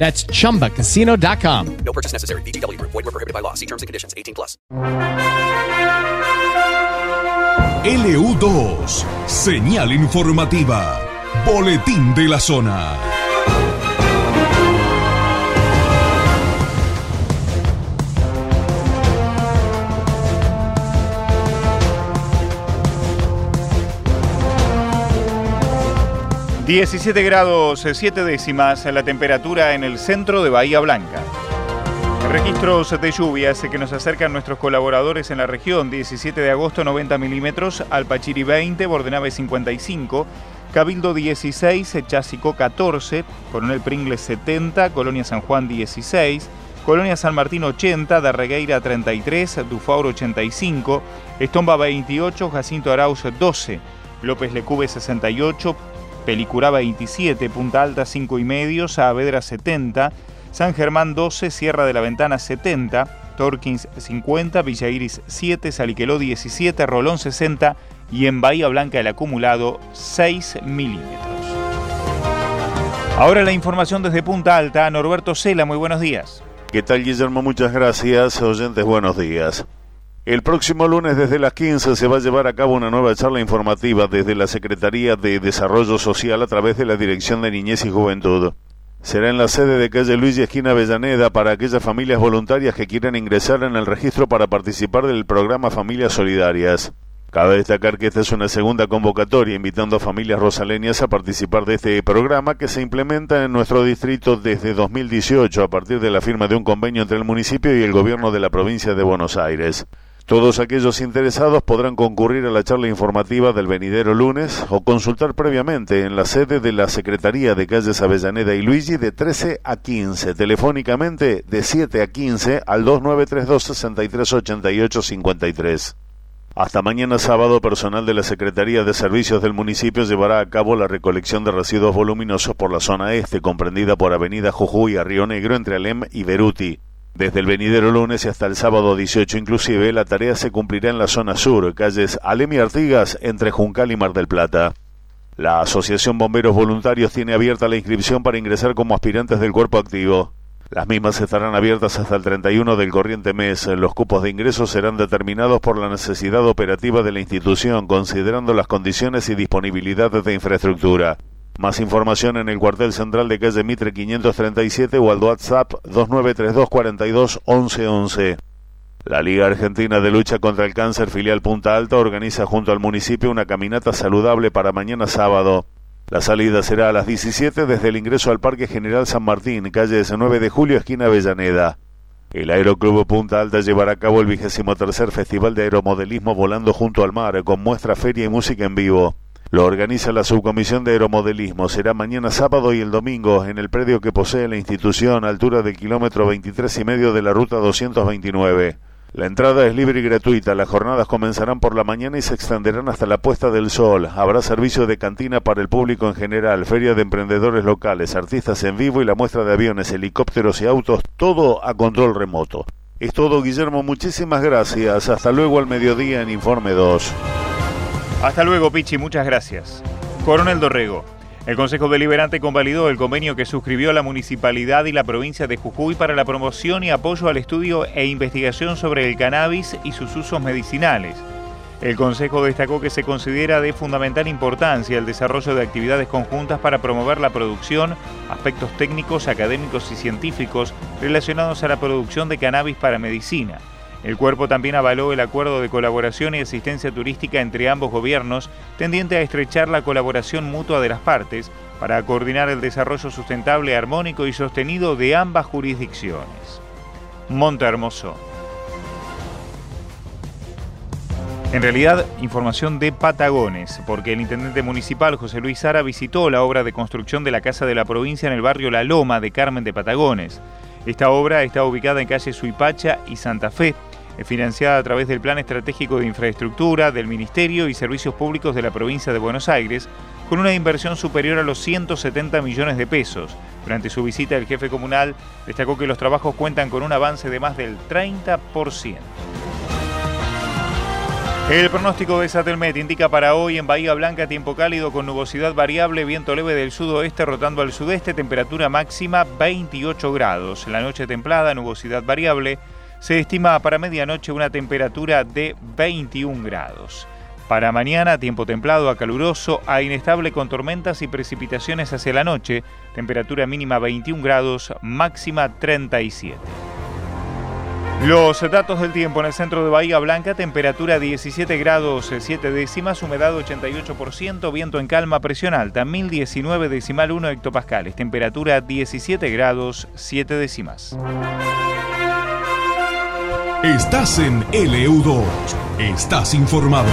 That's chumbacasino.com. No purchase necessary. VGW Group. Void were prohibited by law. See terms and conditions. 18 plus. LU2, señal informativa, boletín de la zona. ...17 grados 7 décimas la temperatura en el centro de Bahía Blanca. Registros de lluvias que nos acercan nuestros colaboradores en la región. 17 de agosto 90 milímetros, Alpachiri 20, Bordenave 55, Cabildo 16, Chasico 14, Coronel Pringles 70, Colonia San Juan 16, Colonia San Martín 80, Darregueira 33, Dufaur 85, Estomba 28, Jacinto Arauz 12, López Lecube 68, Pelicurá 27, Punta Alta 5 y medio, Saavedra 70, San Germán 12, Sierra de la Ventana 70, Torkins 50, Villa Iris 7, Saliqueló 17, Rolón 60 y en Bahía Blanca el acumulado 6 milímetros. Ahora la información desde Punta Alta, Norberto Cela, muy buenos días. ¿Qué tal Guillermo? Muchas gracias. Oyentes, buenos días. El próximo lunes desde las 15 se va a llevar a cabo una nueva charla informativa desde la Secretaría de Desarrollo Social a través de la Dirección de Niñez y Juventud. Será en la sede de calle Luis y esquina Avellaneda para aquellas familias voluntarias que quieran ingresar en el registro para participar del programa Familias Solidarias. Cabe destacar que esta es una segunda convocatoria invitando a familias rosaleñas a participar de este programa que se implementa en nuestro distrito desde 2018 a partir de la firma de un convenio entre el municipio y el gobierno de la provincia de Buenos Aires. Todos aquellos interesados podrán concurrir a la charla informativa del venidero lunes o consultar previamente en la sede de la Secretaría de Calles Avellaneda y Luigi de 13 a 15, telefónicamente de 7 a 15 al 2932 6388 53. Hasta mañana sábado, personal de la Secretaría de Servicios del municipio llevará a cabo la recolección de residuos voluminosos por la zona este, comprendida por Avenida Jujuy a Río Negro entre Alem y Beruti. Desde el venidero lunes y hasta el sábado 18 inclusive, la tarea se cumplirá en la zona sur, calles Alem y Artigas, entre Juncal y Mar del Plata. La Asociación Bomberos Voluntarios tiene abierta la inscripción para ingresar como aspirantes del cuerpo activo. Las mismas estarán abiertas hasta el 31 del corriente mes. Los cupos de ingreso serán determinados por la necesidad operativa de la institución, considerando las condiciones y disponibilidad de infraestructura. Más información en el cuartel central de calle Mitre 537 o al WhatsApp 2932 42 1111. La Liga Argentina de Lucha contra el Cáncer filial Punta Alta organiza junto al municipio una caminata saludable para mañana sábado. La salida será a las 17 desde el ingreso al Parque General San Martín, calle 19 de julio, esquina Avellaneda. El Aeroclub Punta Alta llevará a cabo el vigésimo tercer Festival de Aeromodelismo Volando junto al Mar, con muestra, feria y música en vivo. Lo organiza la Subcomisión de Aeromodelismo. Será mañana sábado y el domingo en el predio que posee la institución, altura del kilómetro 23 y medio de la ruta 229. La entrada es libre y gratuita. Las jornadas comenzarán por la mañana y se extenderán hasta la puesta del sol. Habrá servicio de cantina para el público en general, feria de emprendedores locales, artistas en vivo y la muestra de aviones, helicópteros y autos, todo a control remoto. Es todo, Guillermo. Muchísimas gracias. Hasta luego al mediodía en Informe 2. Hasta luego, Pichi. Muchas gracias. Coronel Dorrego. El Consejo Deliberante convalidó el convenio que suscribió la Municipalidad y la provincia de Jujuy para la promoción y apoyo al estudio e investigación sobre el cannabis y sus usos medicinales. El Consejo destacó que se considera de fundamental importancia el desarrollo de actividades conjuntas para promover la producción, aspectos técnicos, académicos y científicos relacionados a la producción de cannabis para medicina. El cuerpo también avaló el acuerdo de colaboración y asistencia turística entre ambos gobiernos, tendiente a estrechar la colaboración mutua de las partes para coordinar el desarrollo sustentable, armónico y sostenido de ambas jurisdicciones. Monte Hermoso. En realidad, información de Patagones, porque el intendente municipal José Luis Sara visitó la obra de construcción de la Casa de la Provincia en el barrio La Loma de Carmen de Patagones. Esta obra está ubicada en calle Suipacha y Santa Fe, financiada a través del Plan Estratégico de Infraestructura del Ministerio y Servicios Públicos de la Provincia de Buenos Aires, con una inversión superior a los 170 millones de pesos. Durante su visita, el jefe comunal destacó que los trabajos cuentan con un avance de más del 30%. El pronóstico de Satelmet indica para hoy en Bahía Blanca tiempo cálido con nubosidad variable, viento leve del sudoeste rotando al sudeste, temperatura máxima 28 grados. La noche templada, nubosidad variable. Se estima para medianoche una temperatura de 21 grados. Para mañana, tiempo templado a caluroso, a inestable con tormentas y precipitaciones hacia la noche, temperatura mínima 21 grados, máxima 37. Los datos del tiempo en el centro de Bahía Blanca, temperatura 17 grados 7 décimas, humedad 88%, viento en calma, presión alta 1019 decimal 1 hectopascales, temperatura 17 grados 7 décimas. Estás en LU2. Estás informado.